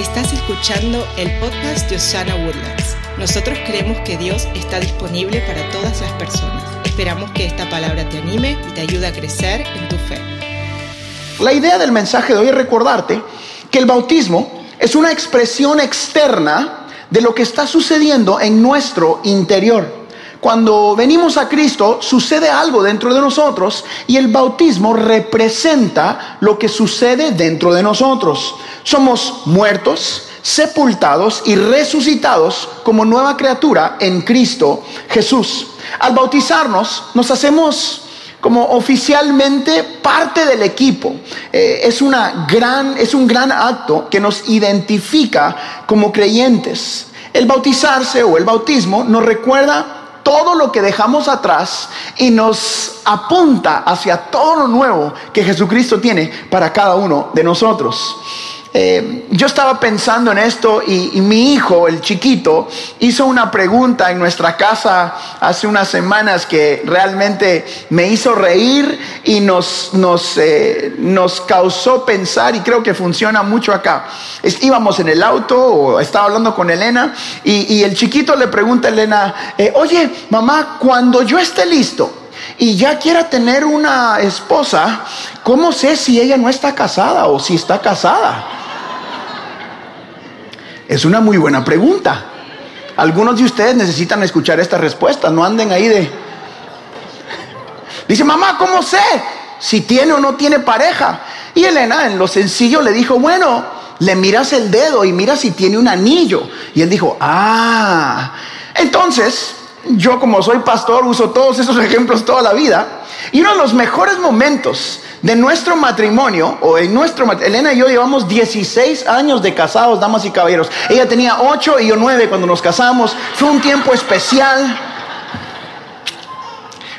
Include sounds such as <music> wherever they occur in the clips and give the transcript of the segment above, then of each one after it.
Estás escuchando el podcast de Osana Woodlands. Nosotros creemos que Dios está disponible para todas las personas. Esperamos que esta palabra te anime y te ayude a crecer en tu fe. La idea del mensaje de hoy es recordarte que el bautismo es una expresión externa de lo que está sucediendo en nuestro interior. Cuando venimos a Cristo sucede algo dentro de nosotros y el bautismo representa lo que sucede dentro de nosotros. Somos muertos, sepultados y resucitados como nueva criatura en Cristo Jesús. Al bautizarnos nos hacemos como oficialmente parte del equipo. Eh, es, una gran, es un gran acto que nos identifica como creyentes. El bautizarse o el bautismo nos recuerda todo lo que dejamos atrás y nos apunta hacia todo lo nuevo que Jesucristo tiene para cada uno de nosotros. Eh, yo estaba pensando en esto y, mi hijo, el chiquito, hizo una pregunta en nuestra casa hace unas semanas que realmente me hizo reír y nos, nos, eh, nos causó pensar y creo que funciona mucho acá. íbamos en el auto o estaba hablando con Elena y, el chiquito le pregunta a Elena, eh, oye mamá, cuando yo esté listo, y ya quiera tener una esposa, ¿cómo sé si ella no está casada o si está casada? Es una muy buena pregunta. Algunos de ustedes necesitan escuchar esta respuesta, no anden ahí de... Dice, mamá, ¿cómo sé si tiene o no tiene pareja? Y Elena en lo sencillo le dijo, bueno, le miras el dedo y mira si tiene un anillo. Y él dijo, ah, entonces yo como soy pastor uso todos esos <laughs> ejemplos toda la vida. Y uno de los mejores momentos de nuestro matrimonio, o en nuestro Elena y yo llevamos 16 años de casados, damas y caballeros. Ella tenía 8 y yo 9 cuando nos casamos. Fue un tiempo especial.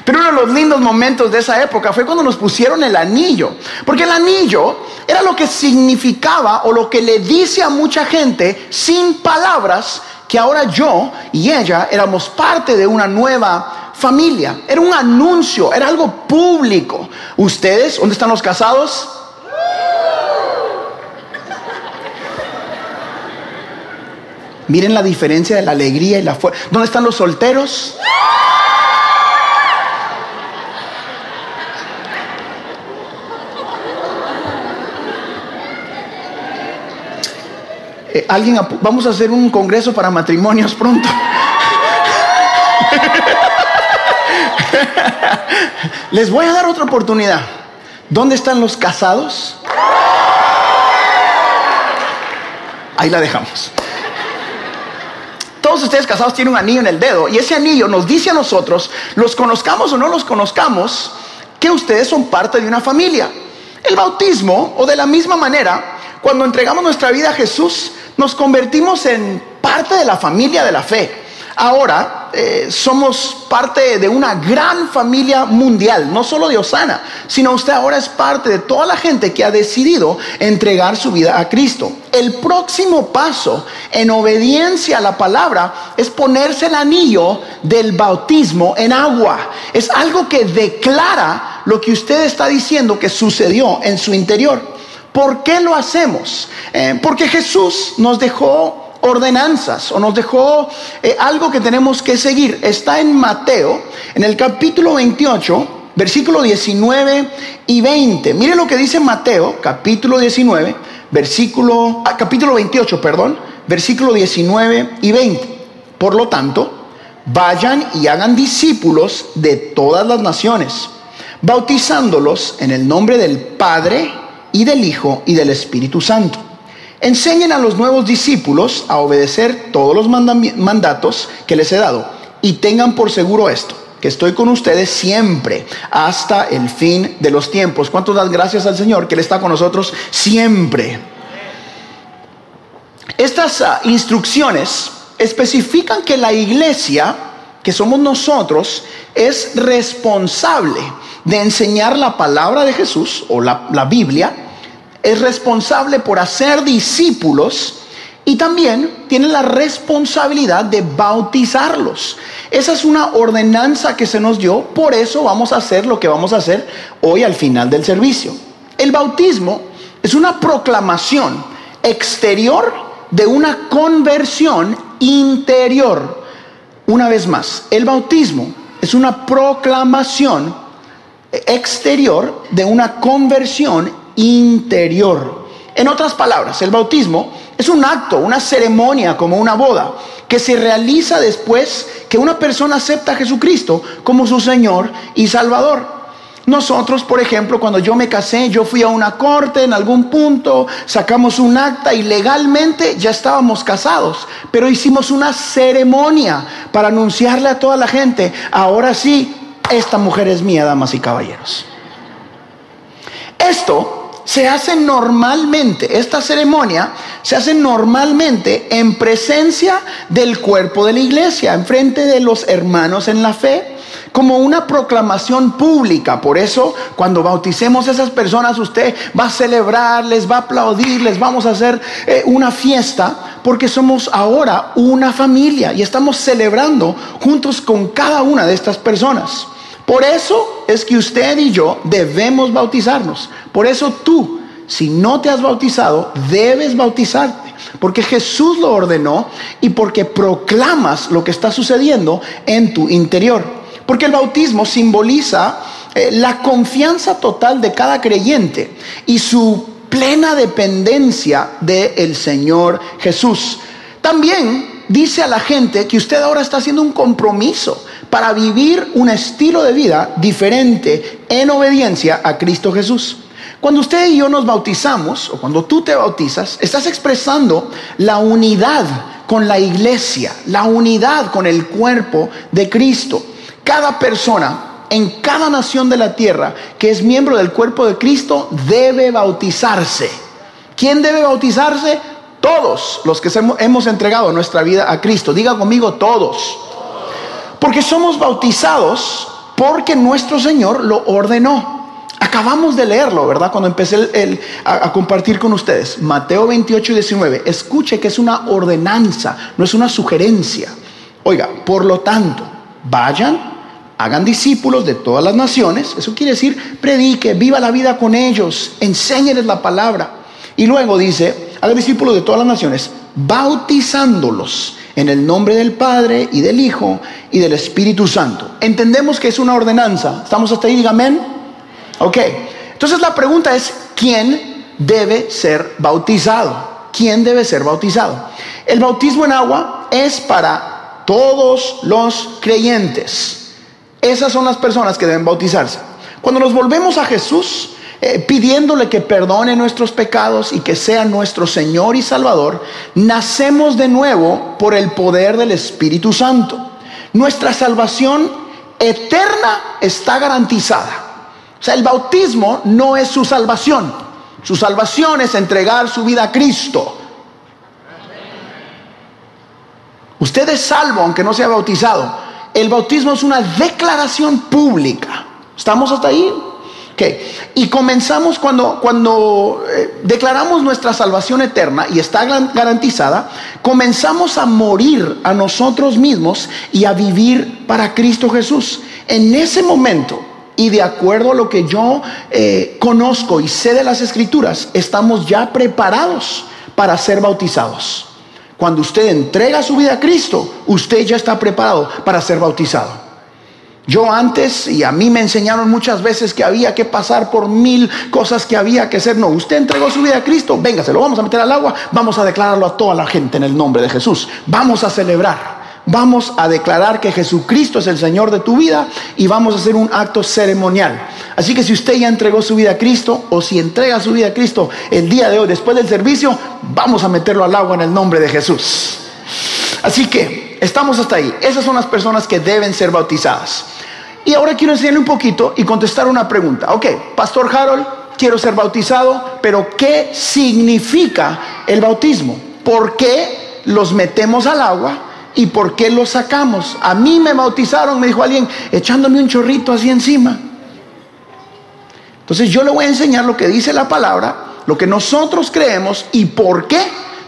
Pero uno de los lindos momentos de esa época fue cuando nos pusieron el anillo. Porque el anillo era lo que significaba o lo que le dice a mucha gente sin palabras que ahora yo y ella éramos parte de una nueva familia, era un anuncio, era algo público. ¿Ustedes, dónde están los casados? Miren la diferencia de la alegría y la fuerza. ¿Dónde están los solteros? Eh, alguien, vamos a hacer un congreso para matrimonios pronto. <laughs> Les voy a dar otra oportunidad. ¿Dónde están los casados? Ahí la dejamos. Todos ustedes casados tienen un anillo en el dedo y ese anillo nos dice a nosotros, los conozcamos o no los conozcamos, que ustedes son parte de una familia. El bautismo, o de la misma manera, cuando entregamos nuestra vida a Jesús, nos convertimos en parte de la familia de la fe ahora eh, somos parte de una gran familia mundial, no solo de Osana, sino usted ahora es parte de toda la gente que ha decidido entregar su vida a Cristo. El próximo paso en obediencia a la palabra es ponerse el anillo del bautismo en agua. Es algo que declara lo que usted está diciendo que sucedió en su interior. ¿Por qué lo hacemos? Eh, porque Jesús nos dejó ordenanzas o nos dejó eh, algo que tenemos que seguir. Está en Mateo, en el capítulo 28, versículo 19 y 20. Mire lo que dice Mateo, capítulo 19, versículo, ah, capítulo 28, perdón, versículo 19 y 20. Por lo tanto, vayan y hagan discípulos de todas las naciones, bautizándolos en el nombre del Padre y del Hijo y del Espíritu Santo Enseñen a los nuevos discípulos a obedecer todos los mandatos que les he dado y tengan por seguro esto, que estoy con ustedes siempre hasta el fin de los tiempos. ¿Cuántos dan gracias al Señor que Él está con nosotros siempre? Estas ah, instrucciones especifican que la iglesia, que somos nosotros, es responsable de enseñar la palabra de Jesús o la, la Biblia es responsable por hacer discípulos y también tiene la responsabilidad de bautizarlos. Esa es una ordenanza que se nos dio, por eso vamos a hacer lo que vamos a hacer hoy al final del servicio. El bautismo es una proclamación exterior de una conversión interior. Una vez más, el bautismo es una proclamación exterior de una conversión interior. En otras palabras, el bautismo es un acto, una ceremonia como una boda, que se realiza después que una persona acepta a Jesucristo como su Señor y Salvador. Nosotros, por ejemplo, cuando yo me casé, yo fui a una corte en algún punto, sacamos un acta y legalmente ya estábamos casados, pero hicimos una ceremonia para anunciarle a toda la gente, ahora sí, esta mujer es mía, damas y caballeros. Esto se hace normalmente, esta ceremonia se hace normalmente en presencia del cuerpo de la iglesia, en frente de los hermanos en la fe, como una proclamación pública. Por eso, cuando bauticemos a esas personas, usted va a celebrar, les va a aplaudir, les vamos a hacer eh, una fiesta, porque somos ahora una familia y estamos celebrando juntos con cada una de estas personas. Por eso es que usted y yo debemos bautizarnos. Por eso tú, si no te has bautizado, debes bautizarte. Porque Jesús lo ordenó y porque proclamas lo que está sucediendo en tu interior. Porque el bautismo simboliza eh, la confianza total de cada creyente y su plena dependencia del Señor Jesús. También dice a la gente que usted ahora está haciendo un compromiso para vivir un estilo de vida diferente en obediencia a Cristo Jesús. Cuando usted y yo nos bautizamos, o cuando tú te bautizas, estás expresando la unidad con la iglesia, la unidad con el cuerpo de Cristo. Cada persona en cada nación de la tierra que es miembro del cuerpo de Cristo debe bautizarse. ¿Quién debe bautizarse? Todos los que hemos entregado nuestra vida a Cristo. Diga conmigo todos. Porque somos bautizados porque nuestro Señor lo ordenó. Acabamos de leerlo, ¿verdad? Cuando empecé a, compartir con ustedes. Mateo 28 y 19. Escuche que es una ordenanza, no es una sugerencia. Oiga, por lo tanto, vayan, hagan discípulos de todas las naciones. Eso quiere decir, predique, viva la vida con ellos, enséñeles la palabra. Y luego dice, hagan discípulos de todas las naciones, bautizándolos en el nombre del Padre y del Hijo y del Espíritu Santo. Entendemos que es una ordenanza. ¿Estamos hasta ahí? Diga amén. Ok. Entonces la pregunta es, ¿quién debe ser bautizado? ¿Quién debe ser bautizado? El bautismo en agua es para todos los creyentes. Esas son las personas que deben bautizarse. Cuando nos volvemos a Jesús, eh, pidiéndole que perdone nuestros pecados y que sea nuestro Señor y Salvador, nacemos de nuevo por el poder del Espíritu Santo. Nuestra salvación eterna está garantizada. O sea, el bautismo no es su salvación. Su salvación es entregar su vida a Cristo. Usted es salvo aunque no sea bautizado. El bautismo es una declaración pública. ¿Estamos hasta ahí? Y comenzamos cuando, cuando eh, declaramos nuestra salvación eterna y está garantizada, comenzamos a morir a nosotros mismos y a vivir para Cristo Jesús. En ese momento, y de acuerdo a lo que yo eh, conozco y sé de las escrituras, estamos ya preparados para ser bautizados. Cuando usted entrega su vida a Cristo, usted ya está preparado para ser bautizado. Yo antes, y a mí me enseñaron muchas veces que había que pasar por mil cosas que había que hacer. No, usted entregó su vida a Cristo, venga, se lo vamos a meter al agua, vamos a declararlo a toda la gente en el nombre de Jesús. Vamos a celebrar. Vamos a declarar que Jesucristo es el Señor de tu vida y vamos a hacer un acto ceremonial. Así que si usted ya entregó su vida a Cristo o si entrega su vida a Cristo el día de hoy, después del servicio, vamos a meterlo al agua en el nombre de Jesús. Así que estamos hasta ahí. Esas son las personas que deben ser bautizadas. Y ahora quiero enseñarle un poquito y contestar una pregunta. Ok, Pastor Harold, quiero ser bautizado, pero ¿qué significa el bautismo? ¿Por qué los metemos al agua y por qué los sacamos? A mí me bautizaron, me dijo alguien, echándome un chorrito así encima. Entonces yo le voy a enseñar lo que dice la palabra, lo que nosotros creemos y por qué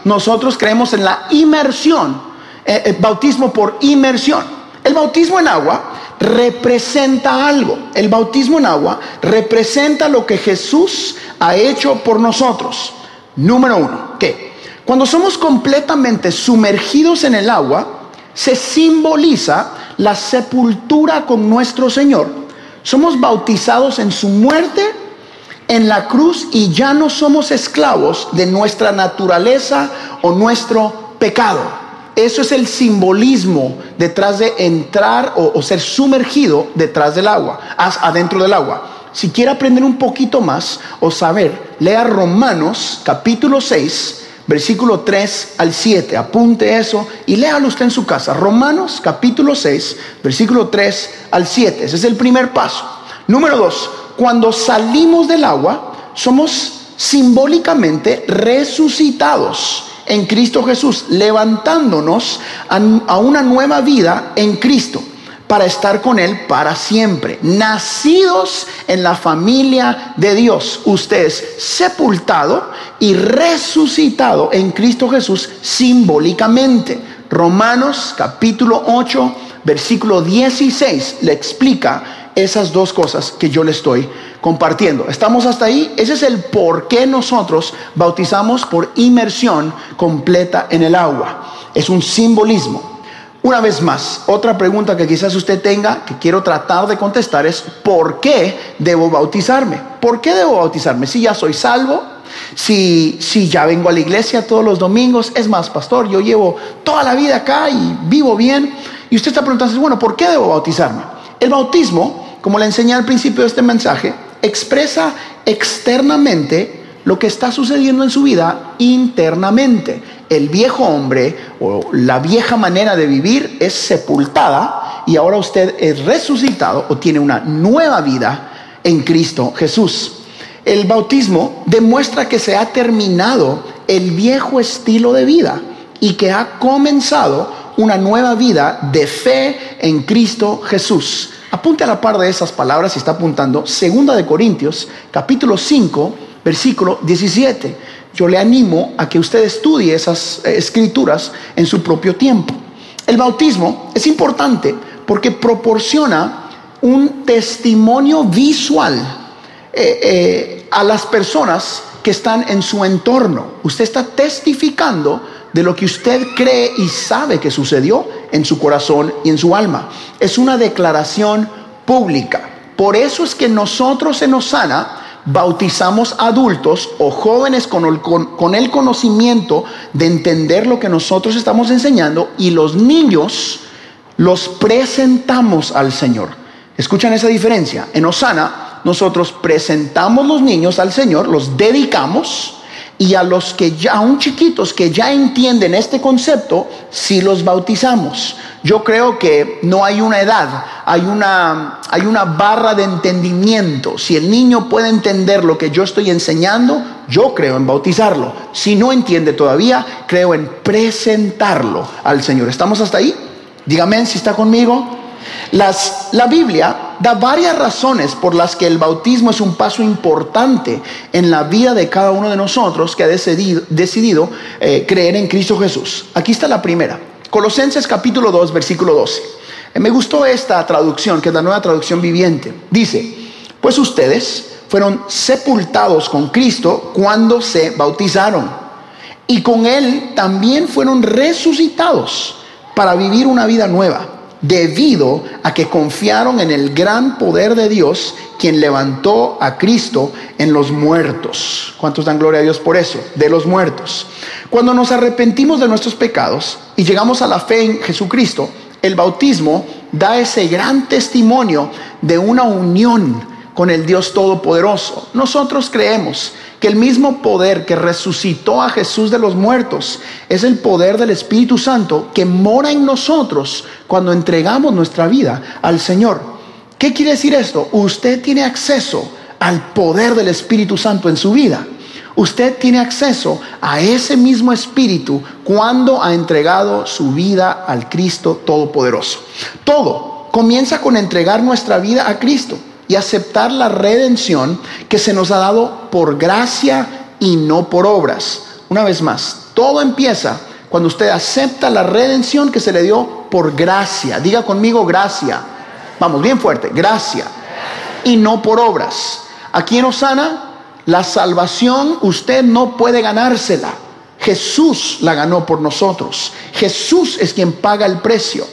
nosotros creemos en la inmersión, eh, eh, bautismo por inmersión. El bautismo en agua representa algo. El bautismo en agua representa lo que Jesús ha hecho por nosotros. Número uno, que Cuando somos completamente sumergidos en el agua, se simboliza la sepultura con nuestro Señor. Somos bautizados en su muerte en la cruz y ya no somos esclavos de nuestra naturaleza o nuestro pecado. Eso es el simbolismo detrás de entrar o, ser sumergido detrás del agua, adentro del agua. Si quiere aprender un poquito más o saber, lea Romanos capítulo 6, versículo 3 al 7. Apunte eso y léalo usted en su casa. Romanos capítulo 6, versículo 3 al 7. Ese es el primer paso. Número 2. Cuando salimos del agua, somos simbólicamente resucitados en Cristo Jesús, levantándonos a una nueva vida en Cristo para estar con Él para siempre. Nacidos en la familia de Dios, usted es sepultado y resucitado en Cristo Jesús simbólicamente. Romanos capítulo 8, versículo 16 le explica esas dos cosas que yo le estoy compartiendo. ¿Estamos hasta ahí? Ese es el por qué nosotros bautizamos por inmersión completa en el agua. Es un simbolismo. Una vez más, otra pregunta que quizás usted tenga, que quiero tratar de contestar, es ¿por qué debo bautizarme? ¿Por qué debo bautizarme? Si ya soy salvo, si, si ya vengo a la iglesia todos los domingos, es más, pastor, yo llevo toda la vida acá y vivo bien. Y usted está preguntando, bueno, ¿por qué debo bautizarme? El bautismo, como le enseñé al principio de este mensaje, expresa externamente lo que está sucediendo en su vida internamente el viejo hombre o la vieja manera de vivir es sepultada y ahora usted es resucitado o tiene una nueva vida en Cristo Jesús. El bautismo demuestra que se ha terminado el viejo estilo de vida y que ha comenzado una nueva vida de fe en Cristo Jesús. Apunte a la par de esas palabras y está apuntando Segunda de Corintios, capítulo 5, versículo 17 yo le animo a que usted estudie esas eh, escrituras en su propio tiempo. El bautismo es importante porque proporciona un testimonio visual eh, eh, a las personas que están en su entorno. Usted está testificando de lo que usted cree y sabe que sucedió en su corazón y en su alma. Es una declaración pública. Por eso es que nosotros en Osana bautizamos adultos o jóvenes con el, conocimiento de entender lo que nosotros estamos enseñando y los niños los presentamos al Señor. ¿Escuchan esa diferencia? En Osana nosotros presentamos los niños al Señor, los dedicamos y a los que ya, aún chiquitos que ya entienden este concepto, si los bautizamos. Yo creo que no hay una edad, hay una, hay una barra de entendimiento. Si el niño puede entender lo que yo estoy enseñando, yo creo en bautizarlo. Si no entiende todavía, creo en presentarlo al Señor. ¿Estamos hasta ahí? Dígame si está conmigo la Biblia da varias razones por las que el bautismo es un paso importante en la vida de cada uno de nosotros que ha decidido, eh, creer en Cristo Jesús. Aquí está la primera. Colosenses capítulo 2, versículo 12. Eh, me gustó esta traducción, que es la nueva traducción viviente. Dice, pues ustedes fueron sepultados con Cristo cuando se bautizaron. Y con Él también fueron resucitados para vivir una vida nueva debido a que confiaron en el gran poder de Dios, quien levantó a Cristo en los muertos. ¿Cuántos dan gloria a Dios por eso? De los muertos. Cuando nos arrepentimos de nuestros pecados y llegamos a la fe en Jesucristo, el bautismo da ese gran testimonio de una unión con el Dios Todopoderoso. Nosotros creemos que el mismo poder que resucitó a Jesús de los muertos es el poder del Espíritu Santo que mora en nosotros cuando entregamos nuestra vida al Señor. ¿Qué quiere decir esto? Usted tiene acceso al poder del Espíritu Santo en su vida. Usted tiene acceso a ese mismo Espíritu cuando ha entregado su vida al Cristo Todopoderoso. Todo comienza con entregar nuestra vida a Cristo y aceptar la redención que se nos ha dado por gracia y no por obras. Una vez más, todo empieza cuando usted acepta la redención que se le dio por gracia. Diga conmigo gracia. Vamos, bien fuerte, gracia. Y no por obras. Aquí en Osana, la salvación usted no puede ganársela. Jesús la ganó por nosotros. Jesús es quien paga el precio.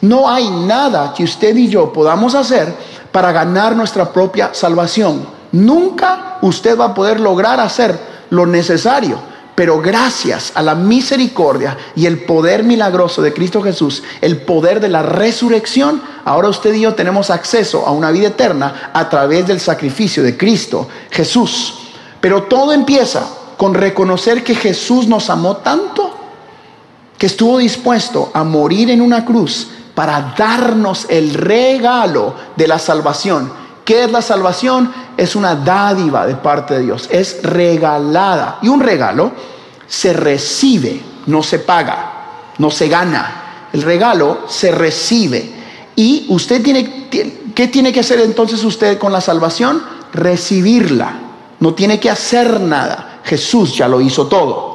No hay nada que usted y yo podamos hacer para ganar nuestra propia salvación. Nunca usted va a poder lograr hacer lo necesario, pero gracias a la misericordia y el poder milagroso de Cristo Jesús, el poder de la resurrección, ahora usted y yo tenemos acceso a una vida eterna a través del sacrificio de Cristo Jesús. Pero todo empieza con reconocer que Jesús nos amó tanto que estuvo dispuesto a morir en una cruz para darnos el regalo de la salvación. ¿Qué es la salvación? Es una dádiva de parte de Dios, es regalada. Y un regalo se recibe, no se paga, no se gana. El regalo se recibe. Y usted tiene, ¿qué tiene que hacer entonces usted con la salvación? Recibirla. No tiene que hacer nada. Jesús ya lo hizo todo.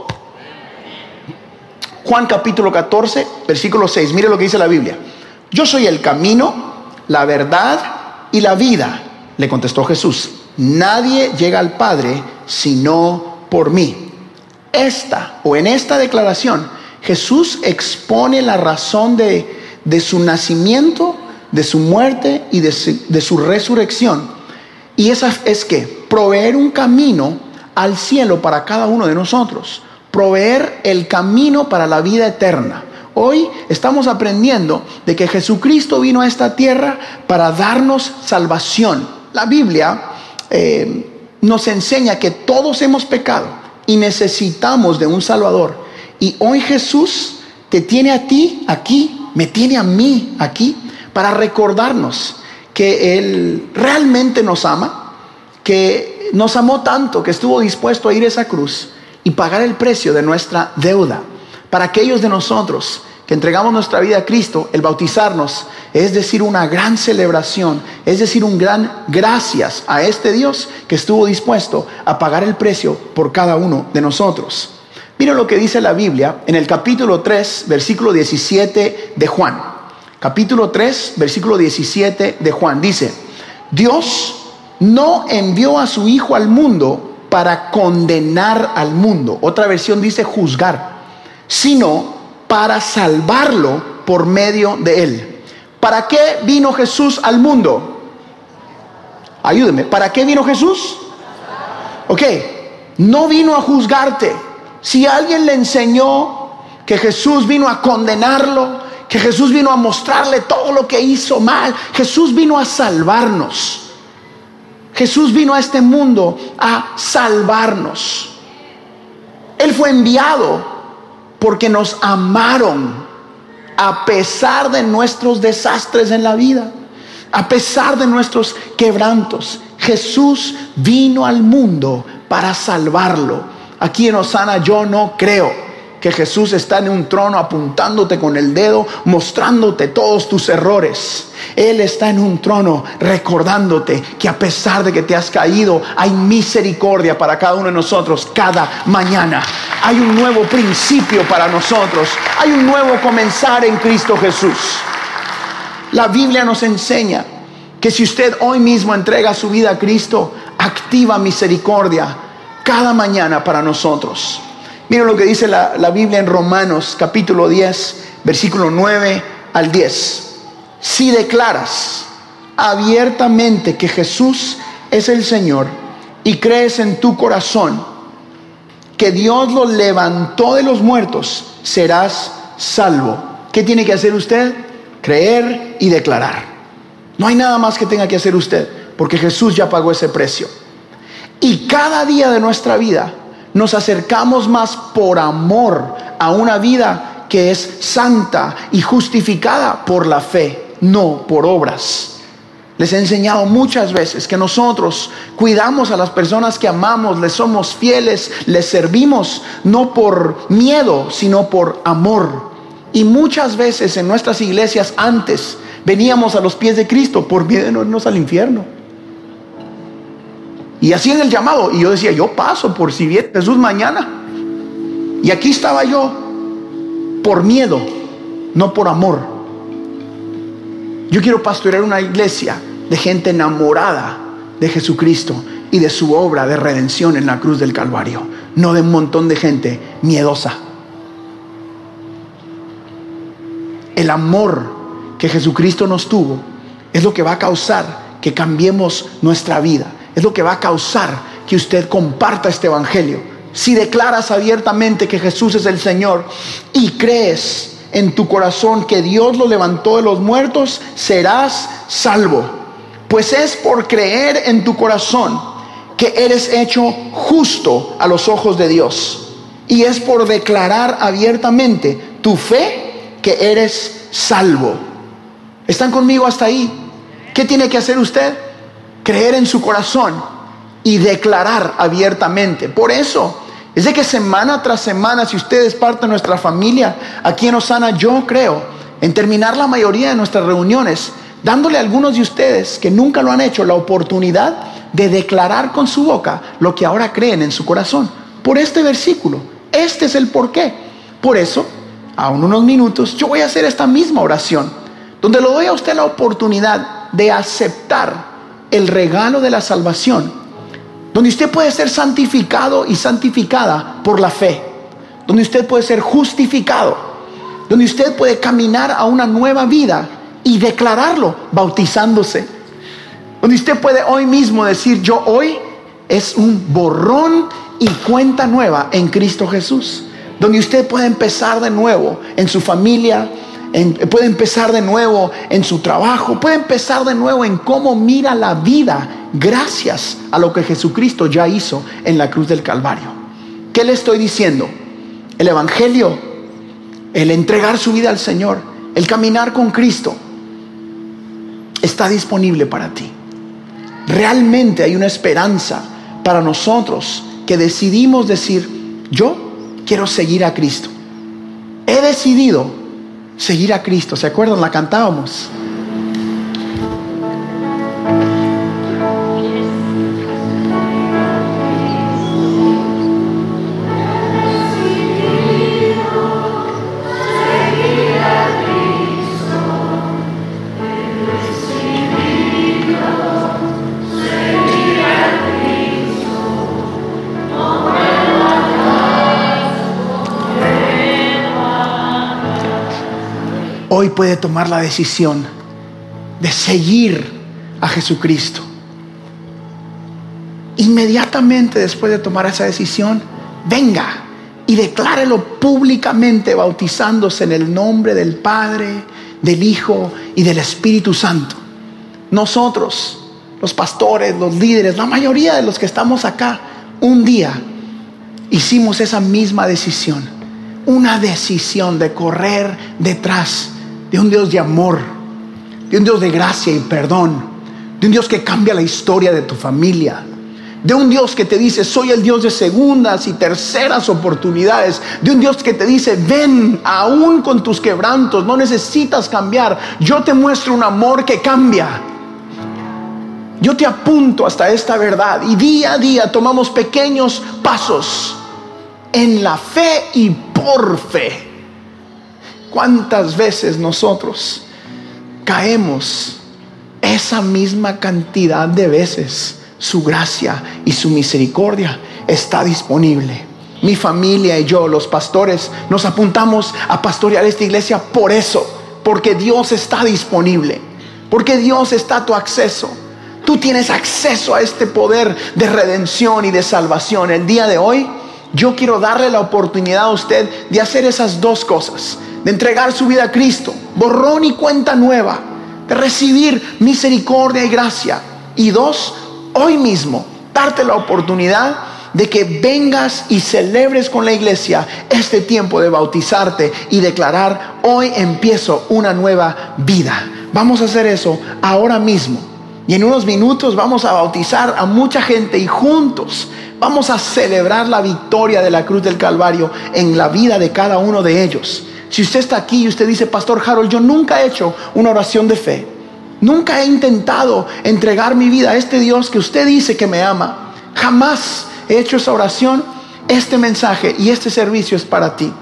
Juan capítulo 14, versículo 6. Mire lo que dice la Biblia. Yo soy el camino, la verdad y la vida, le contestó Jesús. Nadie llega al Padre sino por mí. Esta o en esta declaración, Jesús expone la razón de, de su nacimiento, de su muerte y de su, de su resurrección. Y esa es que proveer un camino al cielo para cada uno de nosotros proveer el camino para la vida eterna. Hoy estamos aprendiendo de que Jesucristo vino a esta tierra para darnos salvación. La Biblia eh, nos enseña que todos hemos pecado y necesitamos de un Salvador. Y hoy Jesús te tiene a ti aquí, me tiene a mí aquí, para recordarnos que Él realmente nos ama, que nos amó tanto que estuvo dispuesto a ir a esa cruz y pagar el precio de nuestra deuda. Para aquellos de nosotros que entregamos nuestra vida a Cristo, el bautizarnos es decir una gran celebración, es decir un gran gracias a este Dios que estuvo dispuesto a pagar el precio por cada uno de nosotros. Mira lo que dice la Biblia en el capítulo 3, versículo 17 de Juan. Capítulo 3, versículo 17 de Juan. Dice, Dios no envió a su Hijo al mundo para condenar al mundo. Otra versión dice juzgar, sino para salvarlo por medio de él. ¿Para qué vino Jesús al mundo? Ayúdeme, ¿para qué vino Jesús? Ok, no vino a juzgarte. Si alguien le enseñó que Jesús vino a condenarlo, que Jesús vino a mostrarle todo lo que hizo mal, Jesús vino a salvarnos. Jesús vino a este mundo a salvarnos. Él fue enviado porque nos amaron a pesar de nuestros desastres en la vida, a pesar de nuestros quebrantos. Jesús vino al mundo para salvarlo. Aquí en Osana yo no creo que Jesús está en un trono apuntándote con el dedo, mostrándote todos tus errores. Él está en un trono recordándote que a pesar de que te has caído, hay misericordia para cada uno de nosotros cada mañana. Hay un nuevo principio para nosotros. Hay un nuevo comenzar en Cristo Jesús. La Biblia nos enseña que si usted hoy mismo entrega su vida a Cristo, activa misericordia cada mañana para nosotros. Miren lo que dice la, Biblia en Romanos capítulo 10, versículo 9 al 10. Si declaras abiertamente que Jesús es el Señor y crees en tu corazón que Dios lo levantó de los muertos, serás salvo. ¿Qué tiene que hacer usted? Creer y declarar. No hay nada más que tenga que hacer usted, porque Jesús ya pagó ese precio. Y cada día de nuestra vida nos acercamos más por amor a una vida que es santa y justificada por la fe, no por obras. Les he enseñado muchas veces que nosotros cuidamos a las personas que amamos, les somos fieles, les servimos, no por miedo, sino por amor. Y muchas veces en nuestras iglesias antes veníamos a los pies de Cristo por miedo de no irnos al infierno. Y así en el llamado. Y yo decía, yo paso por si viene Jesús mañana. Y aquí estaba yo por miedo, no por amor. Yo quiero pastorear una iglesia de gente enamorada de Jesucristo y de su obra de redención en la cruz del Calvario. no de un montón de gente miedosa. El amor que Jesucristo nos tuvo es lo que va a causar que cambiemos nuestra vida. Es lo que va a causar que usted comparta este Evangelio. Si declaras abiertamente que Jesús es el Señor y crees en tu corazón que Dios lo levantó de los muertos, serás salvo. Pues es por creer en tu corazón que eres hecho justo a los ojos de Dios. Y es por declarar abiertamente tu fe que eres salvo. ¿Están conmigo hasta ahí? ¿Qué tiene que hacer usted? Creer en su corazón y declarar abiertamente. Por eso es de que semana tras semana, si usted es parte de nuestra familia, aquí en Osana, yo creo en terminar la mayoría de nuestras reuniones, dándole a algunos de ustedes que nunca lo han hecho la oportunidad de declarar con su boca lo que ahora creen en su corazón. Por este versículo. Este es el porqué. Por eso, aún unos minutos, yo voy a hacer esta misma oración, donde le doy a usted la oportunidad de aceptar el regalo de la salvación donde usted puede ser santificado y santificada por la fe, donde usted puede ser justificado, donde usted puede caminar a una nueva vida y declararlo bautizándose, donde usted puede hoy mismo decir, yo hoy es un borrón y cuenta nueva en Cristo Jesús, donde usted puede empezar de nuevo en su familia, puede empezar de nuevo en su trabajo, puede empezar de nuevo en cómo mira la vida gracias a lo que Jesucristo ya hizo en la cruz del Calvario. ¿Qué le estoy diciendo? El Evangelio, el entregar su vida al Señor, el caminar con Cristo, está disponible para ti. Realmente hay una esperanza para nosotros que decidimos decir, yo quiero seguir a Cristo. He decidido seguir a Cristo. ¿Se acuerdan? La cantábamos. Puede tomar la decisión de seguir a Jesucristo. Inmediatamente después de tomar esa decisión, venga y declárelo públicamente bautizándose en el nombre del Padre, del Hijo y del Espíritu Santo. Nosotros, los pastores, los líderes, la mayoría de los que estamos acá, un día hicimos esa misma decisión. Una decisión de correr detrás de un Dios de amor, de un Dios de gracia y perdón, de un Dios que cambia la historia de tu familia, de un Dios que te dice, soy el Dios de segundas y terceras oportunidades, de un Dios que te dice, ven aún con tus quebrantos, no necesitas cambiar, yo te muestro un amor que cambia. Yo te apunto hasta esta verdad y día a día tomamos pequeños pasos en la fe y por fe ¿Cuántas veces nosotros caemos esa misma cantidad de veces? Su gracia y su misericordia está disponible. Mi familia y yo, los pastores, nos apuntamos a pastorear esta iglesia por eso, porque Dios está disponible, porque Dios está a tu acceso. Tú tienes acceso a este poder de redención y de salvación. El día de hoy yo quiero darle la oportunidad a usted de hacer esas dos cosas de entregar su vida a Cristo, borrón y cuenta nueva, de recibir misericordia y gracia. Y dos, hoy mismo, darte la oportunidad de que vengas y celebres con la iglesia este tiempo de bautizarte y declarar, hoy empiezo una nueva vida. Vamos a hacer eso ahora mismo. Y en unos minutos vamos a bautizar a mucha gente y juntos vamos a celebrar la victoria de la cruz del Calvario en la vida de cada uno de ellos. Si usted está aquí y usted dice, Pastor Harold, yo nunca he hecho una oración de fe. Nunca he intentado entregar mi vida a este Dios que usted dice que me ama. Jamás he hecho esa oración. Este mensaje y este servicio es para ti.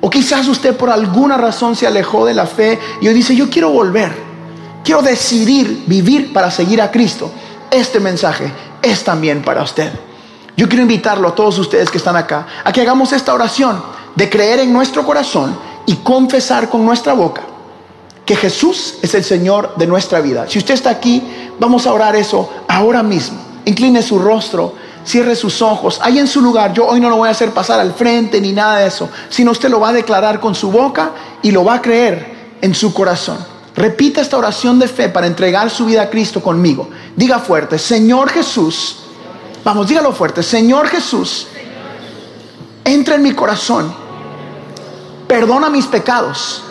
O quizás usted por alguna razón se alejó de la fe y hoy dice, yo quiero volver. Quiero decidir vivir para seguir a Cristo. Este mensaje es también para usted. Yo quiero invitarlo a todos ustedes que están acá a que hagamos esta oración de creer en nuestro corazón y confesar con nuestra boca que Jesús es el Señor de nuestra vida. Si usted está aquí, vamos a orar eso ahora mismo. Incline su rostro, cierre sus ojos, ahí en su lugar. Yo hoy no lo voy a hacer pasar al frente ni nada de eso, sino usted lo va a declarar con su boca y lo va a creer en su corazón. Repita esta oración de fe para entregar su vida a Cristo conmigo. Diga fuerte, Señor Jesús, vamos, dígalo fuerte, Señor Jesús, entra en mi corazón, perdona mis pecados.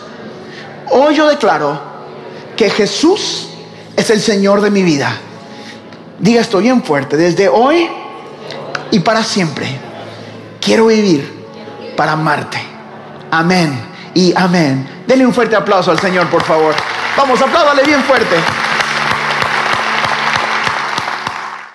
Hoy yo declaro que Jesús es el Señor de mi vida. Diga esto bien fuerte, desde hoy y para siempre quiero vivir para amarte. Amén y amén. Denle un fuerte aplauso al Señor, por favor. Vamos, apláudale bien fuerte.